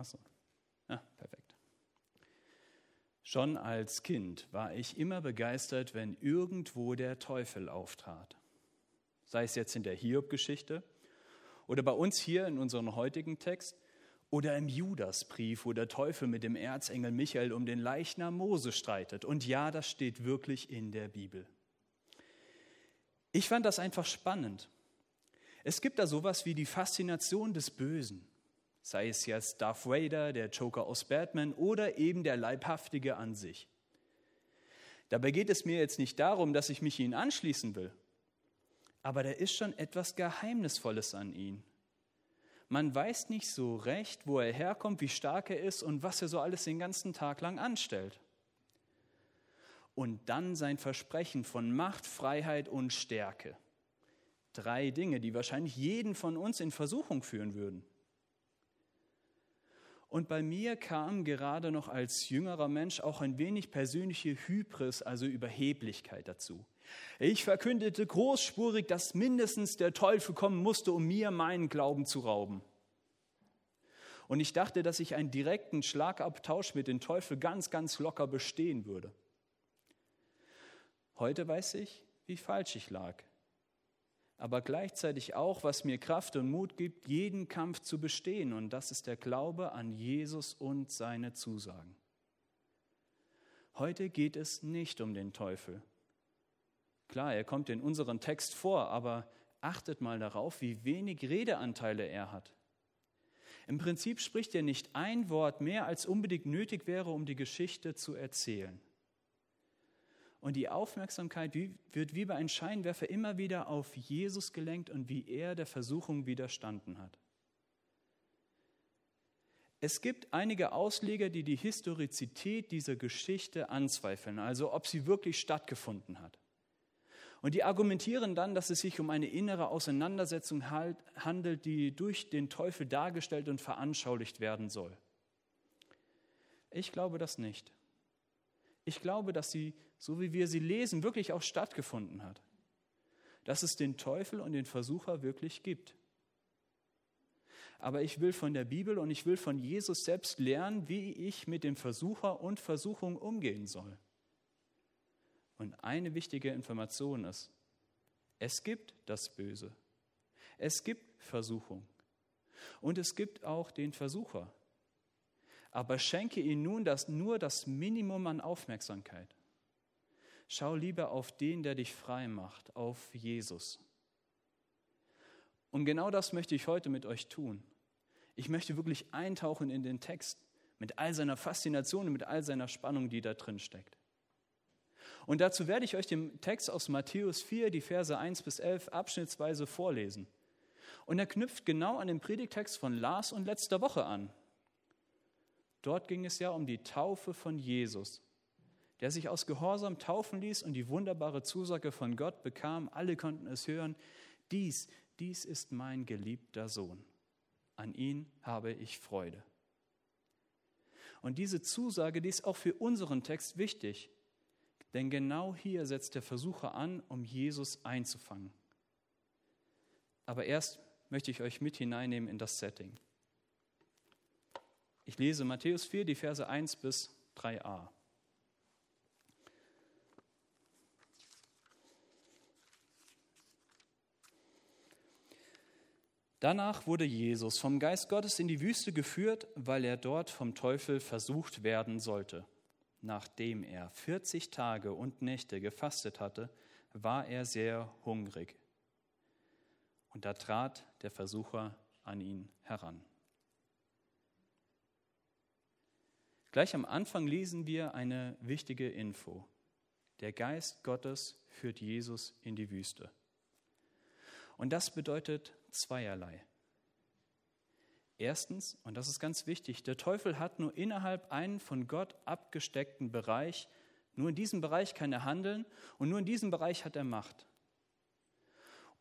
Achso. Ja, perfekt. Schon als Kind war ich immer begeistert, wenn irgendwo der Teufel auftrat. Sei es jetzt in der Hiob-Geschichte oder bei uns hier in unserem heutigen Text oder im Judasbrief, wo der Teufel mit dem Erzengel Michael um den Leichnam Mose streitet. Und ja, das steht wirklich in der Bibel. Ich fand das einfach spannend. Es gibt da sowas wie die Faszination des Bösen. Sei es jetzt Darth Vader, der Joker aus Batman oder eben der Leibhaftige an sich. Dabei geht es mir jetzt nicht darum, dass ich mich ihnen anschließen will. Aber da ist schon etwas Geheimnisvolles an ihn. Man weiß nicht so recht, wo er herkommt, wie stark er ist und was er so alles den ganzen Tag lang anstellt. Und dann sein Versprechen von Macht, Freiheit und Stärke. Drei Dinge, die wahrscheinlich jeden von uns in Versuchung führen würden. Und bei mir kam gerade noch als jüngerer Mensch auch ein wenig persönliche Hybris, also Überheblichkeit dazu. Ich verkündete großspurig, dass mindestens der Teufel kommen musste, um mir meinen Glauben zu rauben. Und ich dachte, dass ich einen direkten Schlagabtausch mit dem Teufel ganz, ganz locker bestehen würde. Heute weiß ich, wie falsch ich lag aber gleichzeitig auch, was mir Kraft und Mut gibt, jeden Kampf zu bestehen. Und das ist der Glaube an Jesus und seine Zusagen. Heute geht es nicht um den Teufel. Klar, er kommt in unserem Text vor, aber achtet mal darauf, wie wenig Redeanteile er hat. Im Prinzip spricht er nicht ein Wort mehr, als unbedingt nötig wäre, um die Geschichte zu erzählen. Und die Aufmerksamkeit wird wie bei einem Scheinwerfer immer wieder auf Jesus gelenkt und wie er der Versuchung widerstanden hat. Es gibt einige Ausleger, die die Historizität dieser Geschichte anzweifeln, also ob sie wirklich stattgefunden hat. Und die argumentieren dann, dass es sich um eine innere Auseinandersetzung handelt, die durch den Teufel dargestellt und veranschaulicht werden soll. Ich glaube das nicht. Ich glaube, dass sie, so wie wir sie lesen, wirklich auch stattgefunden hat. Dass es den Teufel und den Versucher wirklich gibt. Aber ich will von der Bibel und ich will von Jesus selbst lernen, wie ich mit dem Versucher und Versuchung umgehen soll. Und eine wichtige Information ist, es gibt das Böse. Es gibt Versuchung. Und es gibt auch den Versucher aber schenke ihm nun das, nur das Minimum an Aufmerksamkeit. Schau lieber auf den, der dich frei macht, auf Jesus. Und genau das möchte ich heute mit euch tun. Ich möchte wirklich eintauchen in den Text mit all seiner Faszination und mit all seiner Spannung, die da drin steckt. Und dazu werde ich euch den Text aus Matthäus 4, die Verse 1 bis 11, abschnittsweise vorlesen. Und er knüpft genau an den Predigtext von Lars und letzter Woche an. Dort ging es ja um die Taufe von Jesus, der sich aus Gehorsam taufen ließ und die wunderbare Zusage von Gott bekam. Alle konnten es hören. Dies, dies ist mein geliebter Sohn. An ihn habe ich Freude. Und diese Zusage, die ist auch für unseren Text wichtig, denn genau hier setzt der Versucher an, um Jesus einzufangen. Aber erst möchte ich euch mit hineinnehmen in das Setting. Ich lese Matthäus 4, die Verse 1 bis 3a. Danach wurde Jesus vom Geist Gottes in die Wüste geführt, weil er dort vom Teufel versucht werden sollte. Nachdem er 40 Tage und Nächte gefastet hatte, war er sehr hungrig. Und da trat der Versucher an ihn heran. Gleich am Anfang lesen wir eine wichtige Info. Der Geist Gottes führt Jesus in die Wüste. Und das bedeutet zweierlei. Erstens, und das ist ganz wichtig, der Teufel hat nur innerhalb einen von Gott abgesteckten Bereich, nur in diesem Bereich kann er handeln und nur in diesem Bereich hat er Macht.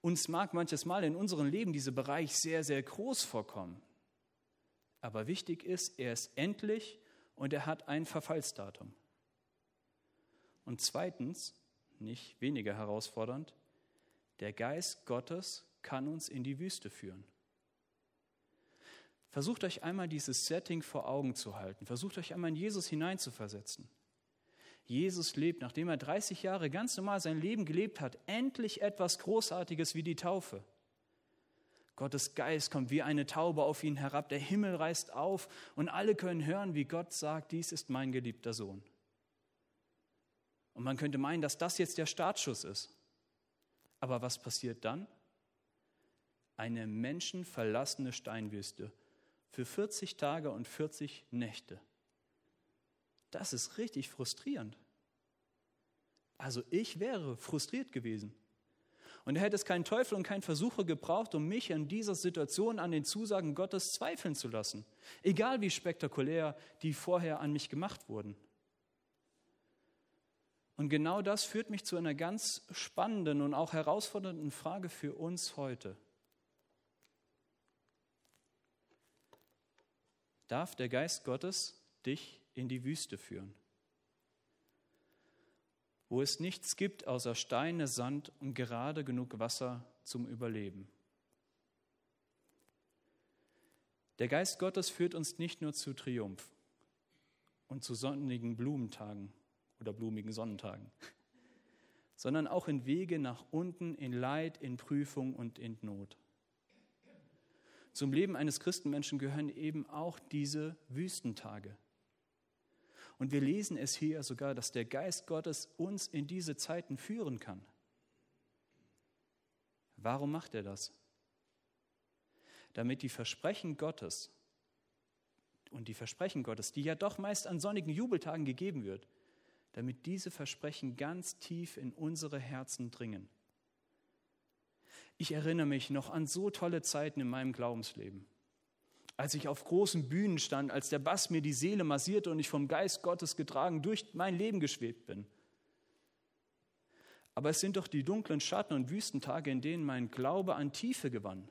Uns mag manches Mal in unserem Leben dieser Bereich sehr, sehr groß vorkommen. Aber wichtig ist, er ist endlich und er hat ein Verfallsdatum. Und zweitens, nicht weniger herausfordernd, der Geist Gottes kann uns in die Wüste führen. Versucht euch einmal dieses Setting vor Augen zu halten. Versucht euch einmal in Jesus hineinzuversetzen. Jesus lebt, nachdem er 30 Jahre ganz normal sein Leben gelebt hat, endlich etwas Großartiges wie die Taufe. Gottes Geist kommt wie eine Taube auf ihn herab, der Himmel reißt auf und alle können hören, wie Gott sagt, dies ist mein geliebter Sohn. Und man könnte meinen, dass das jetzt der Startschuss ist. Aber was passiert dann? Eine menschenverlassene Steinwüste für 40 Tage und 40 Nächte. Das ist richtig frustrierend. Also ich wäre frustriert gewesen. Und er hätte es keinen Teufel und keinen Versucher gebraucht, um mich in dieser Situation an den Zusagen Gottes zweifeln zu lassen. Egal wie spektakulär die vorher an mich gemacht wurden. Und genau das führt mich zu einer ganz spannenden und auch herausfordernden Frage für uns heute. Darf der Geist Gottes dich in die Wüste führen, wo es nichts gibt außer Steine, Sand und gerade genug Wasser zum Überleben? Der Geist Gottes führt uns nicht nur zu Triumph und zu sonnigen Blumentagen, oder blumigen Sonnentagen, sondern auch in Wege nach unten, in Leid, in Prüfung und in Not. Zum Leben eines Christenmenschen gehören eben auch diese Wüstentage. Und wir lesen es hier sogar, dass der Geist Gottes uns in diese Zeiten führen kann. Warum macht er das? Damit die Versprechen Gottes und die Versprechen Gottes, die ja doch meist an sonnigen Jubeltagen gegeben wird, damit diese Versprechen ganz tief in unsere Herzen dringen. Ich erinnere mich noch an so tolle Zeiten in meinem Glaubensleben. Als ich auf großen Bühnen stand, als der Bass mir die Seele massierte und ich vom Geist Gottes getragen durch mein Leben geschwebt bin. Aber es sind doch die dunklen Schatten und Wüstentage, in denen mein Glaube an Tiefe gewann.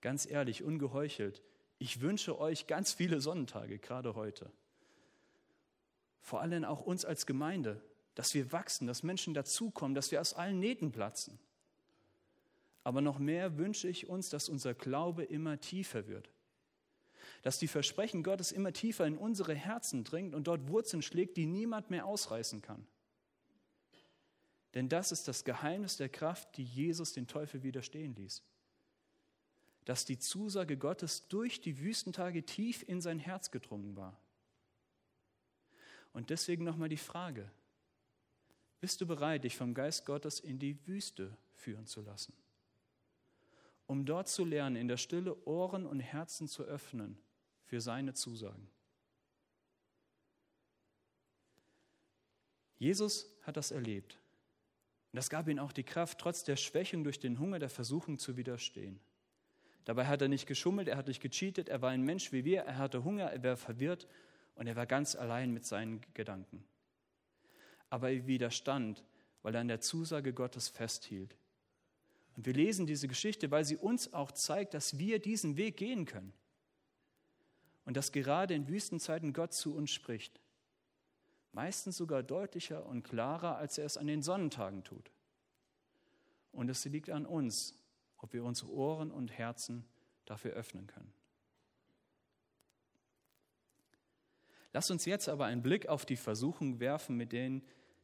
Ganz ehrlich, ungeheuchelt, ich wünsche euch ganz viele Sonnentage, gerade heute vor allem auch uns als Gemeinde, dass wir wachsen, dass Menschen dazukommen, dass wir aus allen Nähten platzen. Aber noch mehr wünsche ich uns, dass unser Glaube immer tiefer wird. Dass die Versprechen Gottes immer tiefer in unsere Herzen dringt und dort Wurzeln schlägt, die niemand mehr ausreißen kann. Denn das ist das Geheimnis der Kraft, die Jesus den Teufel widerstehen ließ. Dass die Zusage Gottes durch die Wüstentage tief in sein Herz gedrungen war. Und deswegen nochmal die Frage, bist du bereit, dich vom Geist Gottes in die Wüste führen zu lassen? Um dort zu lernen, in der Stille Ohren und Herzen zu öffnen für seine Zusagen. Jesus hat das erlebt. Und das gab ihm auch die Kraft, trotz der Schwächung durch den Hunger der Versuchung zu widerstehen. Dabei hat er nicht geschummelt, er hat nicht gecheatet, er war ein Mensch wie wir, er hatte Hunger, er war verwirrt und er war ganz allein mit seinen Gedanken. Aber er widerstand, weil er an der Zusage Gottes festhielt. Und wir lesen diese Geschichte, weil sie uns auch zeigt, dass wir diesen Weg gehen können. Und dass gerade in Wüstenzeiten Gott zu uns spricht. Meistens sogar deutlicher und klarer, als er es an den Sonnentagen tut. Und es liegt an uns, ob wir unsere Ohren und Herzen dafür öffnen können. Lass uns jetzt aber einen Blick auf die Versuchung werfen, mit denen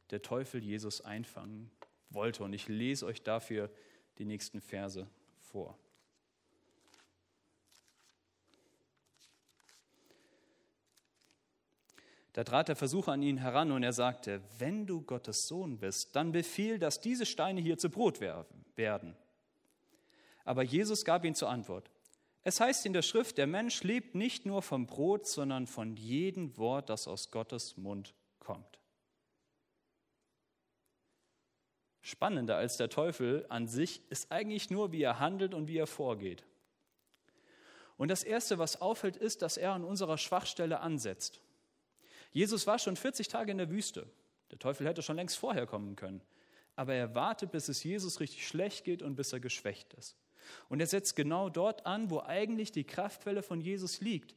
der Teufel Jesus einfangen wollte. Und ich lese euch dafür die nächsten Verse vor. Da trat der Versucher an ihn heran und er sagte, wenn du Gottes Sohn bist, dann befiehl, dass diese Steine hier zu Brot werden. Aber Jesus gab ihm zur Antwort, es heißt in der Schrift, der Mensch lebt nicht nur vom Brot, sondern von jedem Wort, das aus Gottes Mund kommt. Spannender als der Teufel an sich ist eigentlich nur, wie er handelt und wie er vorgeht. Und das Erste, was auffällt, ist, dass er an unserer Schwachstelle ansetzt. Jesus war schon 40 Tage in der Wüste. Der Teufel hätte schon längst vorher kommen können. Aber er wartet, bis es Jesus richtig schlecht geht und bis er geschwächt ist. Und er setzt genau dort an, wo eigentlich die Kraftquelle von Jesus liegt.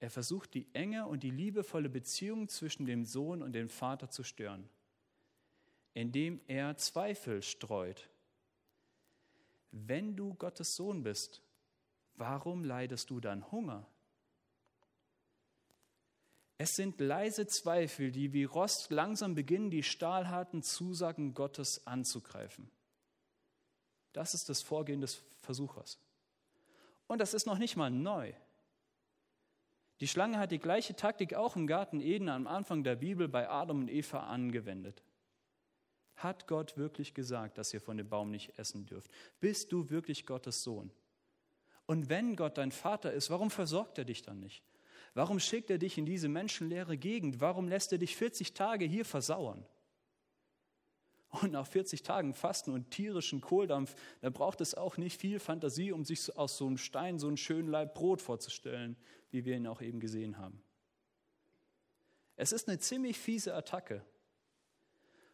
Er versucht die enge und die liebevolle Beziehung zwischen dem Sohn und dem Vater zu stören, indem er Zweifel streut. Wenn du Gottes Sohn bist, warum leidest du dann Hunger? Es sind leise Zweifel, die wie Rost langsam beginnen, die stahlharten Zusagen Gottes anzugreifen. Das ist das Vorgehen des Versuchers. Und das ist noch nicht mal neu. Die Schlange hat die gleiche Taktik auch im Garten Eden am Anfang der Bibel bei Adam und Eva angewendet. Hat Gott wirklich gesagt, dass ihr von dem Baum nicht essen dürft? Bist du wirklich Gottes Sohn? Und wenn Gott dein Vater ist, warum versorgt er dich dann nicht? Warum schickt er dich in diese menschenleere Gegend? Warum lässt er dich 40 Tage hier versauern? Und nach 40 Tagen Fasten und tierischen Kohldampf, da braucht es auch nicht viel Fantasie, um sich aus so einem Stein so einen schönen Leib Brot vorzustellen, wie wir ihn auch eben gesehen haben. Es ist eine ziemlich fiese Attacke.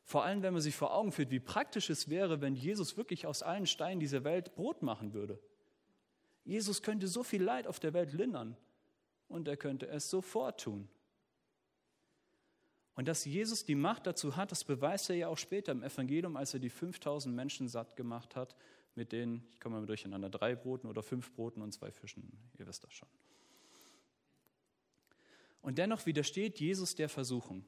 Vor allem, wenn man sich vor Augen führt, wie praktisch es wäre, wenn Jesus wirklich aus allen Steinen dieser Welt Brot machen würde. Jesus könnte so viel Leid auf der Welt lindern und er könnte es sofort tun. Und dass Jesus die Macht dazu hat, das beweist er ja auch später im Evangelium, als er die 5000 Menschen satt gemacht hat mit den, ich komme mal durcheinander, drei Broten oder fünf Broten und zwei Fischen. Ihr wisst das schon. Und dennoch widersteht Jesus der Versuchung.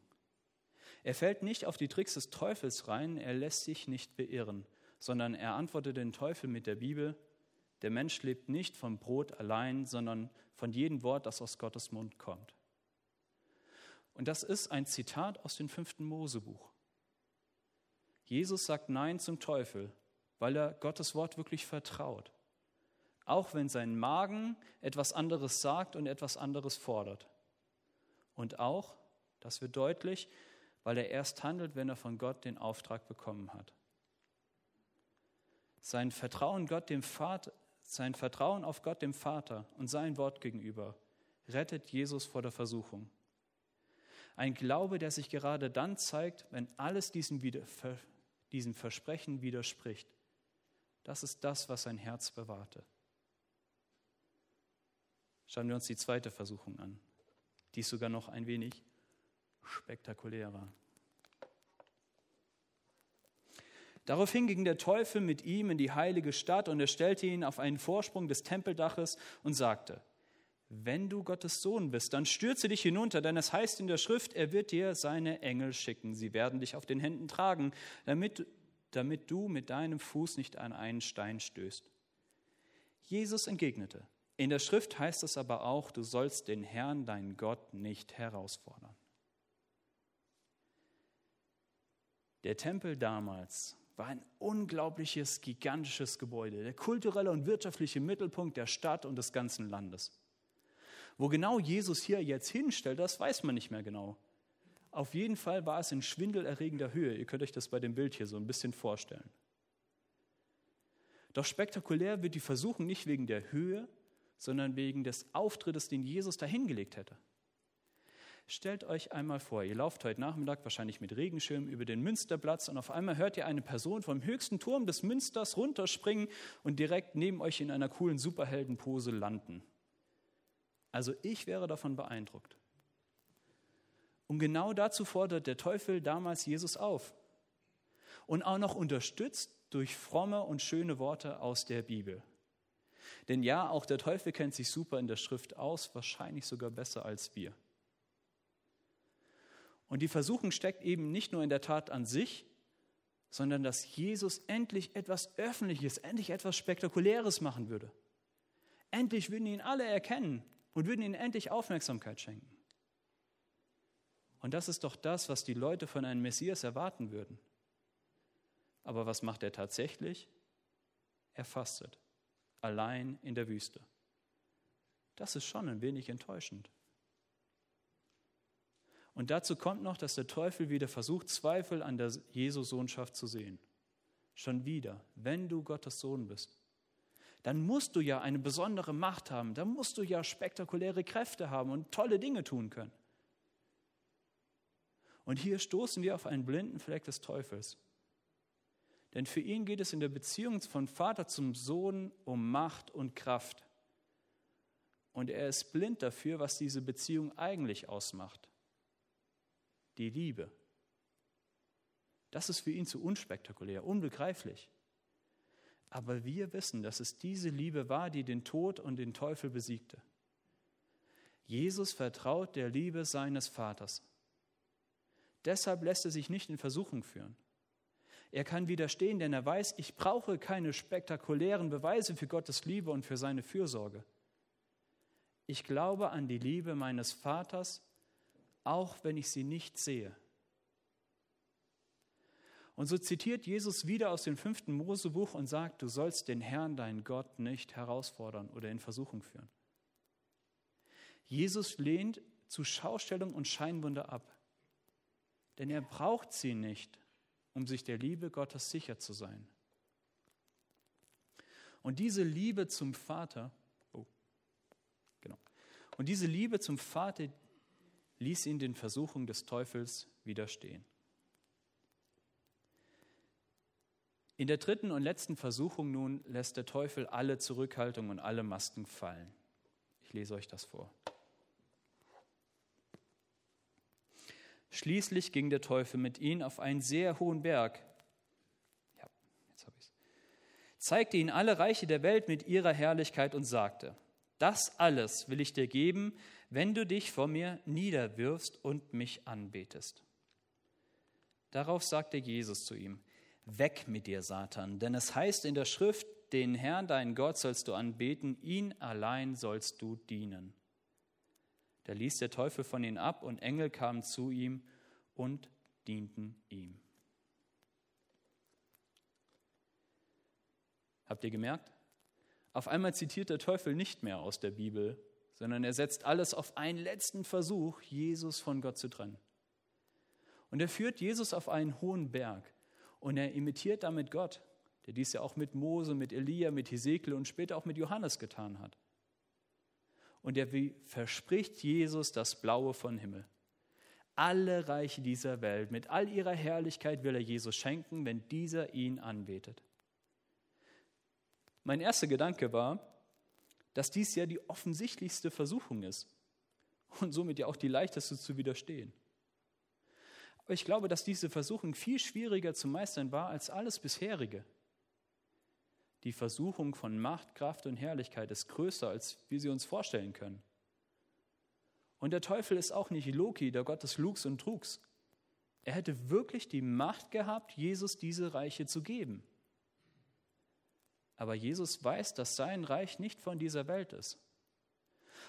Er fällt nicht auf die Tricks des Teufels rein, er lässt sich nicht beirren, sondern er antwortet den Teufel mit der Bibel, der Mensch lebt nicht vom Brot allein, sondern von jedem Wort, das aus Gottes Mund kommt. Und das ist ein Zitat aus dem fünften Mosebuch. Jesus sagt Nein zum Teufel, weil er Gottes Wort wirklich vertraut. Auch wenn sein Magen etwas anderes sagt und etwas anderes fordert. Und auch, das wird deutlich, weil er erst handelt, wenn er von Gott den Auftrag bekommen hat. Sein Vertrauen, Gott dem Vater, sein Vertrauen auf Gott dem Vater und sein Wort gegenüber rettet Jesus vor der Versuchung. Ein Glaube, der sich gerade dann zeigt, wenn alles diesem, diesem Versprechen widerspricht. Das ist das, was sein Herz bewahrte. Schauen wir uns die zweite Versuchung an. Die ist sogar noch ein wenig spektakulärer. Daraufhin ging der Teufel mit ihm in die heilige Stadt und er stellte ihn auf einen Vorsprung des Tempeldaches und sagte, wenn du Gottes Sohn bist, dann stürze dich hinunter, denn es heißt in der Schrift, er wird dir seine Engel schicken. Sie werden dich auf den Händen tragen, damit, damit du mit deinem Fuß nicht an einen Stein stößt. Jesus entgegnete, in der Schrift heißt es aber auch, du sollst den Herrn, deinen Gott, nicht herausfordern. Der Tempel damals war ein unglaubliches, gigantisches Gebäude, der kulturelle und wirtschaftliche Mittelpunkt der Stadt und des ganzen Landes. Wo genau Jesus hier jetzt hinstellt, das weiß man nicht mehr genau. Auf jeden Fall war es in schwindelerregender Höhe. Ihr könnt euch das bei dem Bild hier so ein bisschen vorstellen. Doch spektakulär wird die Versuchung nicht wegen der Höhe, sondern wegen des Auftrittes, den Jesus dahingelegt hätte. Stellt euch einmal vor, ihr lauft heute Nachmittag wahrscheinlich mit Regenschirm über den Münsterplatz und auf einmal hört ihr eine Person vom höchsten Turm des Münsters runterspringen und direkt neben euch in einer coolen Superheldenpose landen. Also ich wäre davon beeindruckt. Und genau dazu fordert der Teufel damals Jesus auf. Und auch noch unterstützt durch fromme und schöne Worte aus der Bibel. Denn ja, auch der Teufel kennt sich super in der Schrift aus, wahrscheinlich sogar besser als wir. Und die Versuchung steckt eben nicht nur in der Tat an sich, sondern dass Jesus endlich etwas Öffentliches, endlich etwas Spektakuläres machen würde. Endlich würden ihn alle erkennen und würden ihnen endlich Aufmerksamkeit schenken. Und das ist doch das, was die Leute von einem Messias erwarten würden. Aber was macht er tatsächlich? Er fastet, allein in der Wüste. Das ist schon ein wenig enttäuschend. Und dazu kommt noch, dass der Teufel wieder versucht, Zweifel an der Jesu-Sohnschaft zu sehen. Schon wieder, wenn du Gottes Sohn bist, dann musst du ja eine besondere Macht haben, dann musst du ja spektakuläre Kräfte haben und tolle Dinge tun können. Und hier stoßen wir auf einen blinden Fleck des Teufels. Denn für ihn geht es in der Beziehung von Vater zum Sohn um Macht und Kraft. Und er ist blind dafür, was diese Beziehung eigentlich ausmacht. Die Liebe. Das ist für ihn zu unspektakulär, unbegreiflich. Aber wir wissen, dass es diese Liebe war, die den Tod und den Teufel besiegte. Jesus vertraut der Liebe seines Vaters. Deshalb lässt er sich nicht in Versuchung führen. Er kann widerstehen, denn er weiß, ich brauche keine spektakulären Beweise für Gottes Liebe und für seine Fürsorge. Ich glaube an die Liebe meines Vaters, auch wenn ich sie nicht sehe. Und so zitiert Jesus wieder aus dem fünften Mosebuch und sagt, du sollst den Herrn, deinen Gott, nicht herausfordern oder in Versuchung führen. Jesus lehnt zu Schaustellung und Scheinwunder ab, denn er braucht sie nicht, um sich der Liebe Gottes sicher zu sein. Und diese Liebe zum Vater, oh, genau, und diese Liebe zum Vater ließ ihn den Versuchungen des Teufels widerstehen. In der dritten und letzten Versuchung nun lässt der Teufel alle Zurückhaltung und alle Masken fallen. Ich lese euch das vor. Schließlich ging der Teufel mit ihnen auf einen sehr hohen Berg. Ja, jetzt habe ich es. Zeigte ihnen alle Reiche der Welt mit ihrer Herrlichkeit und sagte: Das alles will ich dir geben, wenn du dich vor mir niederwirfst und mich anbetest. Darauf sagte Jesus zu ihm: Weg mit dir, Satan, denn es heißt in der Schrift, den Herrn, deinen Gott, sollst du anbeten, ihn allein sollst du dienen. Da ließ der Teufel von ihnen ab und Engel kamen zu ihm und dienten ihm. Habt ihr gemerkt? Auf einmal zitiert der Teufel nicht mehr aus der Bibel, sondern er setzt alles auf einen letzten Versuch, Jesus von Gott zu trennen. Und er führt Jesus auf einen hohen Berg und er imitiert damit Gott, der dies ja auch mit Mose, mit Elia, mit Hesekiel und später auch mit Johannes getan hat. Und er verspricht Jesus das Blaue von Himmel. Alle Reiche dieser Welt, mit all ihrer Herrlichkeit will er Jesus schenken, wenn dieser ihn anbetet. Mein erster Gedanke war, dass dies ja die offensichtlichste Versuchung ist und somit ja auch die leichteste zu widerstehen. Aber ich glaube, dass diese Versuchung viel schwieriger zu meistern war als alles bisherige. Die Versuchung von Macht, Kraft und Herrlichkeit ist größer, als wir sie uns vorstellen können. Und der Teufel ist auch nicht Loki, der Gott des Lugs und Trugs. Er hätte wirklich die Macht gehabt, Jesus diese Reiche zu geben. Aber Jesus weiß, dass sein Reich nicht von dieser Welt ist.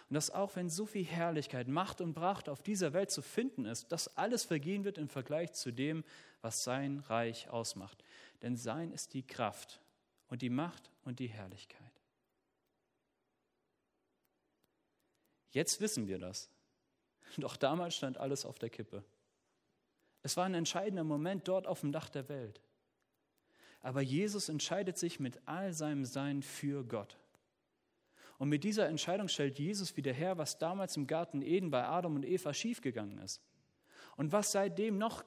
Und dass auch wenn so viel Herrlichkeit, Macht und Pracht auf dieser Welt zu finden ist, dass alles vergehen wird im Vergleich zu dem, was sein Reich ausmacht. Denn sein ist die Kraft und die Macht und die Herrlichkeit. Jetzt wissen wir das. Doch damals stand alles auf der Kippe. Es war ein entscheidender Moment dort auf dem Dach der Welt. Aber Jesus entscheidet sich mit all seinem Sein für Gott. Und mit dieser Entscheidung stellt Jesus wieder her, was damals im Garten Eden bei Adam und Eva schiefgegangen ist. Und was seitdem noch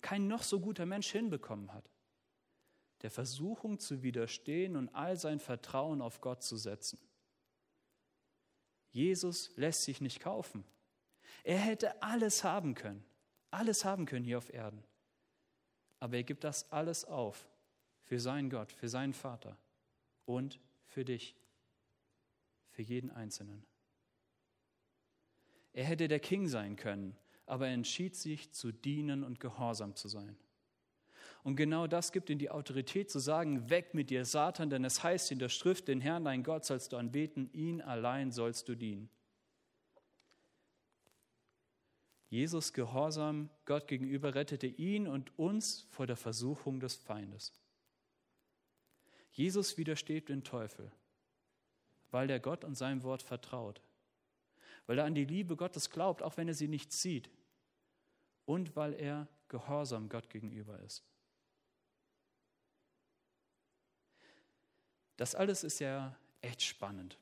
kein noch so guter Mensch hinbekommen hat. Der Versuchung zu widerstehen und all sein Vertrauen auf Gott zu setzen. Jesus lässt sich nicht kaufen. Er hätte alles haben können, alles haben können hier auf Erden. Aber er gibt das alles auf für seinen Gott, für seinen Vater und für dich für jeden Einzelnen. Er hätte der King sein können, aber er entschied sich zu dienen und gehorsam zu sein. Und genau das gibt ihm die Autorität zu sagen, weg mit dir, Satan, denn es heißt in der Schrift, den Herrn, dein Gott, sollst du anbeten, ihn allein sollst du dienen. Jesus Gehorsam Gott gegenüber rettete ihn und uns vor der Versuchung des Feindes. Jesus widersteht dem Teufel weil er Gott und seinem Wort vertraut, weil er an die Liebe Gottes glaubt, auch wenn er sie nicht sieht, und weil er gehorsam Gott gegenüber ist. Das alles ist ja echt spannend,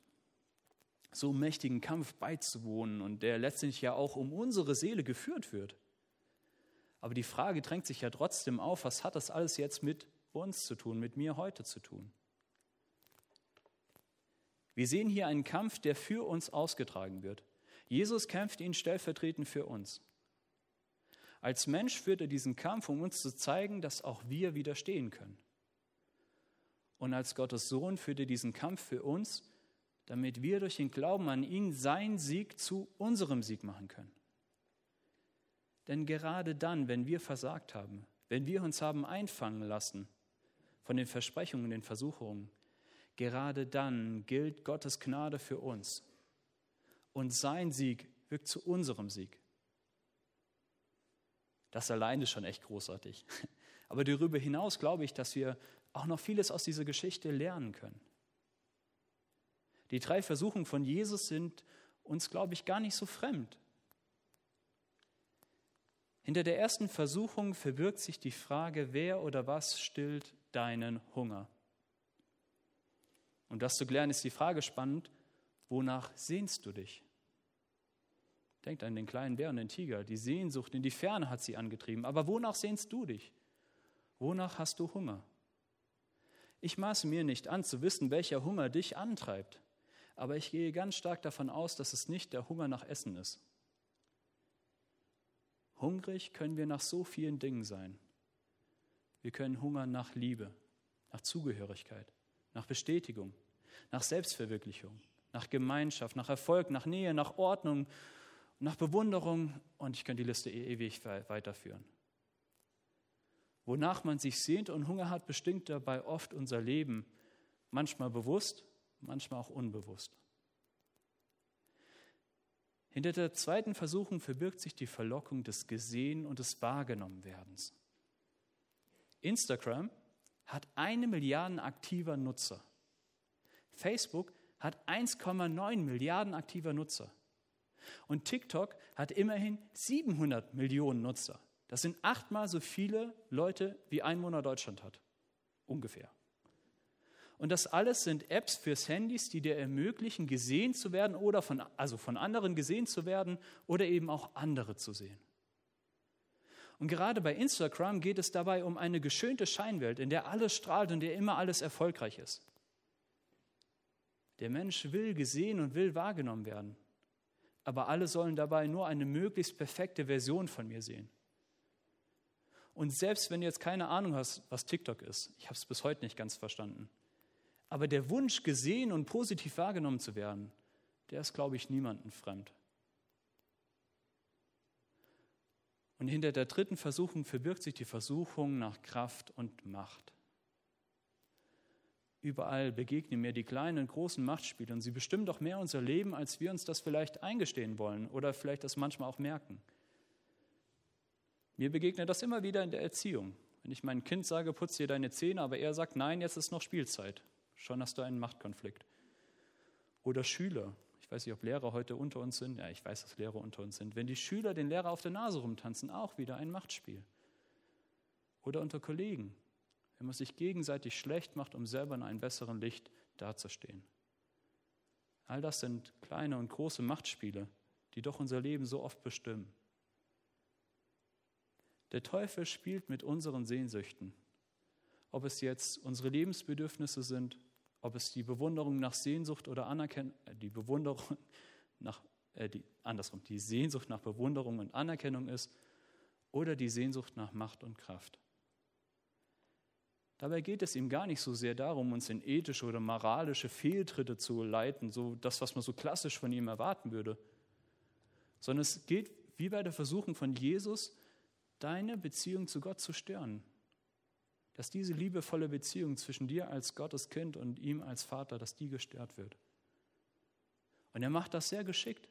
so einem mächtigen Kampf beizuwohnen und der letztlich ja auch um unsere Seele geführt wird. Aber die Frage drängt sich ja trotzdem auf, was hat das alles jetzt mit uns zu tun, mit mir heute zu tun? Wir sehen hier einen Kampf, der für uns ausgetragen wird. Jesus kämpft ihn stellvertretend für uns. Als Mensch führt er diesen Kampf, um uns zu zeigen, dass auch wir widerstehen können. Und als Gottes Sohn führt er diesen Kampf für uns, damit wir durch den Glauben an ihn seinen Sieg zu unserem Sieg machen können. Denn gerade dann, wenn wir versagt haben, wenn wir uns haben einfangen lassen von den Versprechungen, den Versuchungen, gerade dann gilt Gottes Gnade für uns. Und sein Sieg wirkt zu unserem Sieg. Das allein ist schon echt großartig. Aber darüber hinaus glaube ich, dass wir auch noch vieles aus dieser Geschichte lernen können. Die drei Versuchungen von Jesus sind uns, glaube ich, gar nicht so fremd. Hinter der ersten Versuchung verbirgt sich die Frage, wer oder was stillt deinen Hunger? Und das zu klären ist die Frage spannend, wonach sehnst du dich? Denkt an den kleinen Bär und den Tiger. Die Sehnsucht in die Ferne hat sie angetrieben. Aber wonach sehnst du dich? Wonach hast du Hunger? Ich maße mir nicht an zu wissen, welcher Hunger dich antreibt. Aber ich gehe ganz stark davon aus, dass es nicht der Hunger nach Essen ist. Hungrig können wir nach so vielen Dingen sein. Wir können hungern nach Liebe, nach Zugehörigkeit, nach Bestätigung, nach Selbstverwirklichung, nach Gemeinschaft, nach Erfolg, nach Nähe, nach Ordnung, nach Bewunderung und ich könnte die Liste e- ewig weiterführen. Wonach man sich sehnt und Hunger hat, bestimmt dabei oft unser Leben, manchmal bewusst, manchmal auch unbewusst. Hinter der zweiten Versuchung verbirgt sich die Verlockung des Gesehen und des Wahrgenommenwerdens. Instagram hat eine Milliarde aktiver Nutzer. Facebook hat 1,9 Milliarden aktiver Nutzer. Und TikTok hat immerhin 700 Millionen Nutzer. Das sind achtmal so viele Leute, wie Einwohner Deutschland hat. Ungefähr. Und das alles sind Apps fürs Handys, die dir ermöglichen, gesehen zu werden oder von, also von anderen gesehen zu werden oder eben auch andere zu sehen. Und gerade bei Instagram geht es dabei um eine geschönte Scheinwelt, in der alles strahlt und der immer alles erfolgreich ist. Der Mensch will gesehen und will wahrgenommen werden. Aber alle sollen dabei nur eine möglichst perfekte Version von mir sehen. Und selbst wenn du jetzt keine Ahnung hast, was TikTok ist, ich habe es bis heute nicht ganz verstanden, aber der Wunsch, gesehen und positiv wahrgenommen zu werden, der ist, glaube ich, niemandem fremd. Und hinter der dritten Versuchung verbirgt sich die Versuchung nach Kraft und Macht. Überall begegnen mir die kleinen und großen Machtspiele und sie bestimmen doch mehr unser Leben, als wir uns das vielleicht eingestehen wollen oder vielleicht das manchmal auch merken. Mir begegnet das immer wieder in der Erziehung. Wenn ich meinem Kind sage, putz dir deine Zähne, aber er sagt, nein, jetzt ist noch Spielzeit. Schon hast du einen Machtkonflikt. Oder Schüler. Ich weiß nicht, ob Lehrer heute unter uns sind. Ja, ich weiß, dass Lehrer unter uns sind. Wenn die Schüler den Lehrer auf der Nase rumtanzen, auch wieder ein Machtspiel. Oder unter Kollegen. Wenn man sich gegenseitig schlecht macht, um selber in einem besseren Licht dazustehen. All das sind kleine und große Machtspiele, die doch unser Leben so oft bestimmen. Der Teufel spielt mit unseren Sehnsüchten. Ob es jetzt unsere Lebensbedürfnisse sind, ob es die Bewunderung nach Sehnsucht oder Anerkennung, äh, die Bewunderung nach, äh, die, andersrum, die Sehnsucht nach Bewunderung und Anerkennung ist oder die Sehnsucht nach Macht und Kraft. Dabei geht es ihm gar nicht so sehr darum, uns in ethische oder moralische Fehltritte zu leiten, so das, was man so klassisch von ihm erwarten würde, sondern es geht wie bei der Versuchung von Jesus deine Beziehung zu Gott zu stören. Dass diese liebevolle Beziehung zwischen dir als Gottes Kind und ihm als Vater, dass die gestört wird. Und er macht das sehr geschickt,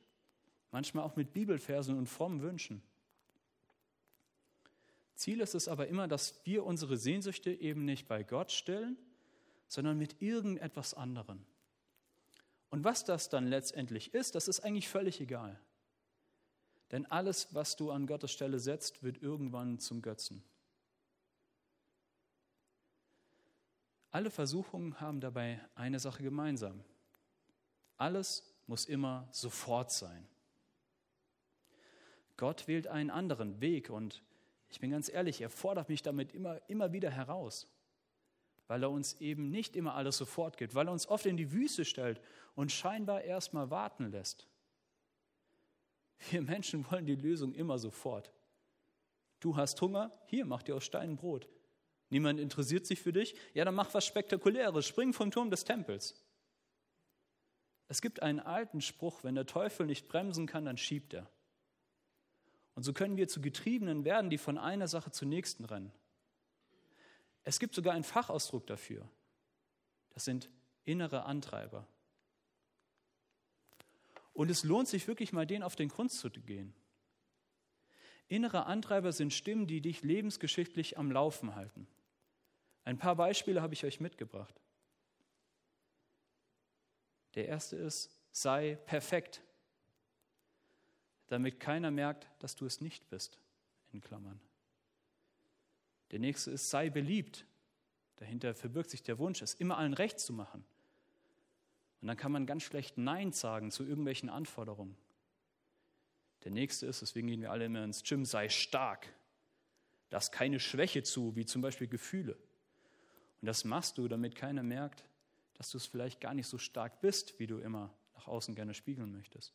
manchmal auch mit Bibelversen und frommen Wünschen. Ziel ist es aber immer, dass wir unsere Sehnsüchte eben nicht bei Gott stillen, sondern mit irgendetwas anderem. Und was das dann letztendlich ist, das ist eigentlich völlig egal. Denn alles, was du an Gottes Stelle setzt, wird irgendwann zum Götzen. Alle Versuchungen haben dabei eine Sache gemeinsam. Alles muss immer sofort sein. Gott wählt einen anderen Weg und ich bin ganz ehrlich, er fordert mich damit immer, immer wieder heraus, weil er uns eben nicht immer alles sofort gibt, weil er uns oft in die Wüste stellt und scheinbar erstmal warten lässt. Wir Menschen wollen die Lösung immer sofort. Du hast Hunger, hier mach dir aus Steinen Brot. Niemand interessiert sich für dich? Ja, dann mach was Spektakuläres. Spring vom Turm des Tempels. Es gibt einen alten Spruch, wenn der Teufel nicht bremsen kann, dann schiebt er. Und so können wir zu Getriebenen werden, die von einer Sache zur nächsten rennen. Es gibt sogar einen Fachausdruck dafür. Das sind innere Antreiber. Und es lohnt sich wirklich mal, denen auf den Grund zu gehen. Innere Antreiber sind Stimmen, die dich lebensgeschichtlich am Laufen halten. Ein paar Beispiele habe ich euch mitgebracht. Der erste ist, sei perfekt, damit keiner merkt, dass du es nicht bist, in Klammern. Der nächste ist, sei beliebt. Dahinter verbirgt sich der Wunsch, es immer allen recht zu machen. Und dann kann man ganz schlecht Nein sagen zu irgendwelchen Anforderungen. Der nächste ist, deswegen gehen wir alle immer ins Gym, sei stark. Lass keine Schwäche zu, wie zum Beispiel Gefühle. Und das machst du, damit keiner merkt, dass du es vielleicht gar nicht so stark bist, wie du immer nach außen gerne spiegeln möchtest.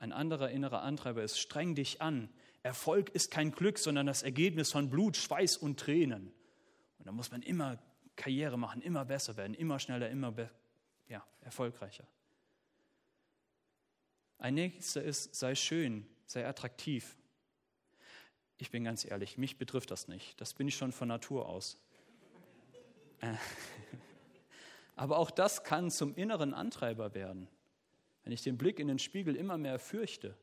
Ein anderer innerer Antreiber ist, streng dich an. Erfolg ist kein Glück, sondern das Ergebnis von Blut, Schweiß und Tränen. Und da muss man immer Karriere machen, immer besser werden, immer schneller, immer ja, erfolgreicher. Ein nächster ist, sei schön, sei attraktiv. Ich bin ganz ehrlich, mich betrifft das nicht. Das bin ich schon von Natur aus. Äh, aber auch das kann zum inneren Antreiber werden, wenn ich den Blick in den Spiegel immer mehr fürchte.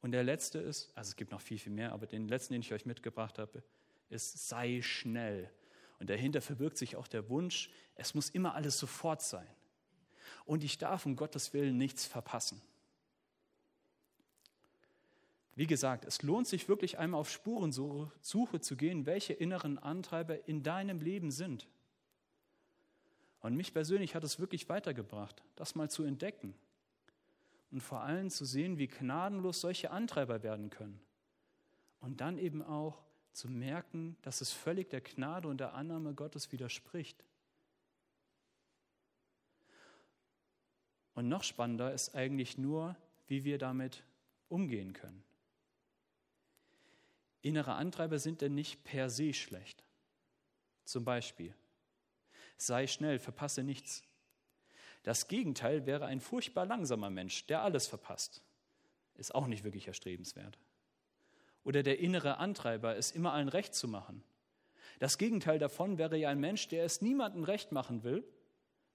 Und der letzte ist, also es gibt noch viel, viel mehr, aber den letzten, den ich euch mitgebracht habe, ist, sei schnell. Und dahinter verbirgt sich auch der Wunsch, es muss immer alles sofort sein. Und ich darf um Gottes Willen nichts verpassen. Wie gesagt, es lohnt sich wirklich einmal auf Spurensuche zu gehen, welche inneren Antreiber in deinem Leben sind. Und mich persönlich hat es wirklich weitergebracht, das mal zu entdecken und vor allem zu sehen, wie gnadenlos solche Antreiber werden können. Und dann eben auch zu merken, dass es völlig der Gnade und der Annahme Gottes widerspricht. Und noch spannender ist eigentlich nur, wie wir damit umgehen können. Innere Antreiber sind denn nicht per se schlecht. Zum Beispiel, sei schnell, verpasse nichts. Das Gegenteil wäre ein furchtbar langsamer Mensch, der alles verpasst. Ist auch nicht wirklich erstrebenswert. Oder der innere Antreiber, es immer allen recht zu machen. Das Gegenteil davon wäre ja ein Mensch, der es niemandem recht machen will,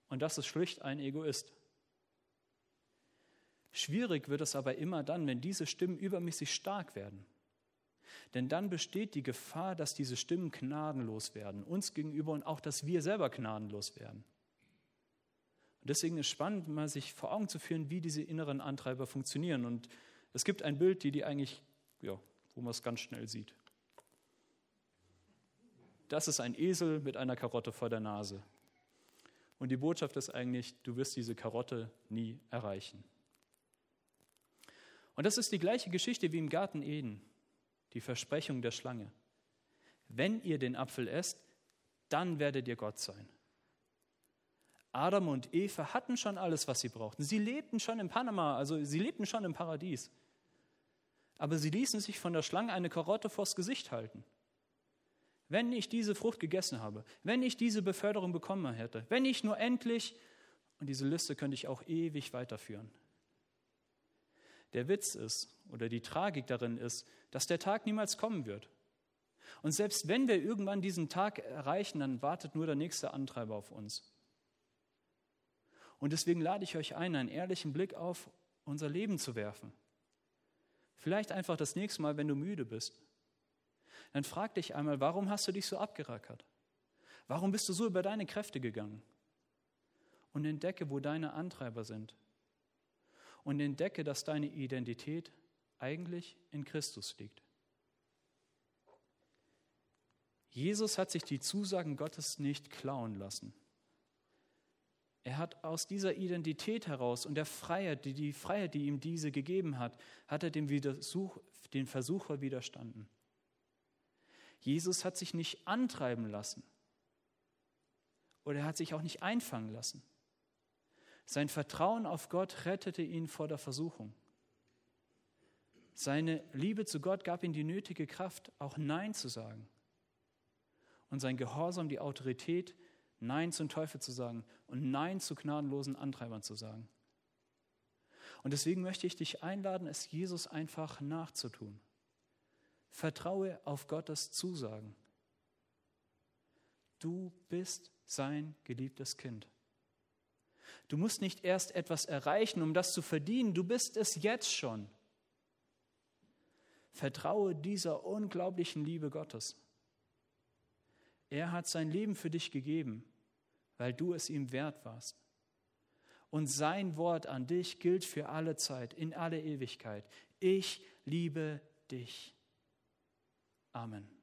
und das ist schlicht ein Egoist. Schwierig wird es aber immer dann, wenn diese Stimmen übermäßig stark werden. Denn dann besteht die Gefahr, dass diese Stimmen gnadenlos werden, uns gegenüber und auch, dass wir selber gnadenlos werden. Und deswegen ist es spannend, mal sich vor Augen zu führen, wie diese inneren Antreiber funktionieren. Und es gibt ein Bild, die die eigentlich, ja, wo man es ganz schnell sieht. Das ist ein Esel mit einer Karotte vor der Nase. Und die Botschaft ist eigentlich, du wirst diese Karotte nie erreichen. Und das ist die gleiche Geschichte wie im Garten Eden, die Versprechung der Schlange. Wenn ihr den Apfel esst, dann werdet ihr Gott sein. Adam und Eva hatten schon alles, was sie brauchten. Sie lebten schon in Panama, also sie lebten schon im Paradies. Aber sie ließen sich von der Schlange eine Karotte vors Gesicht halten. Wenn ich diese Frucht gegessen habe, wenn ich diese Beförderung bekommen hätte, wenn ich nur endlich, und diese Liste könnte ich auch ewig weiterführen. Der Witz ist oder die Tragik darin ist, dass der Tag niemals kommen wird. Und selbst wenn wir irgendwann diesen Tag erreichen, dann wartet nur der nächste Antreiber auf uns. Und deswegen lade ich euch ein, einen ehrlichen Blick auf unser Leben zu werfen. Vielleicht einfach das nächste Mal, wenn du müde bist. Dann frag dich einmal, warum hast du dich so abgerackert? Warum bist du so über deine Kräfte gegangen? Und entdecke, wo deine Antreiber sind und entdecke, dass deine Identität eigentlich in Christus liegt. Jesus hat sich die Zusagen Gottes nicht klauen lassen. Er hat aus dieser Identität heraus und der Freiheit, die, die Freiheit, die ihm diese gegeben hat, hat er dem, Widersuch, den Versucher widerstanden. Jesus hat sich nicht antreiben lassen oder er hat sich auch nicht einfangen lassen. Sein Vertrauen auf Gott rettete ihn vor der Versuchung. Seine Liebe zu Gott gab ihm die nötige Kraft, auch Nein zu sagen. Und sein Gehorsam die Autorität, Nein zum Teufel zu sagen und Nein zu gnadenlosen Antreibern zu sagen. Und deswegen möchte ich dich einladen, es Jesus einfach nachzutun. Vertraue auf Gottes Zusagen. Du bist sein geliebtes Kind. Du musst nicht erst etwas erreichen, um das zu verdienen. Du bist es jetzt schon. Vertraue dieser unglaublichen Liebe Gottes. Er hat sein Leben für dich gegeben, weil du es ihm wert warst. Und sein Wort an dich gilt für alle Zeit, in alle Ewigkeit. Ich liebe dich. Amen.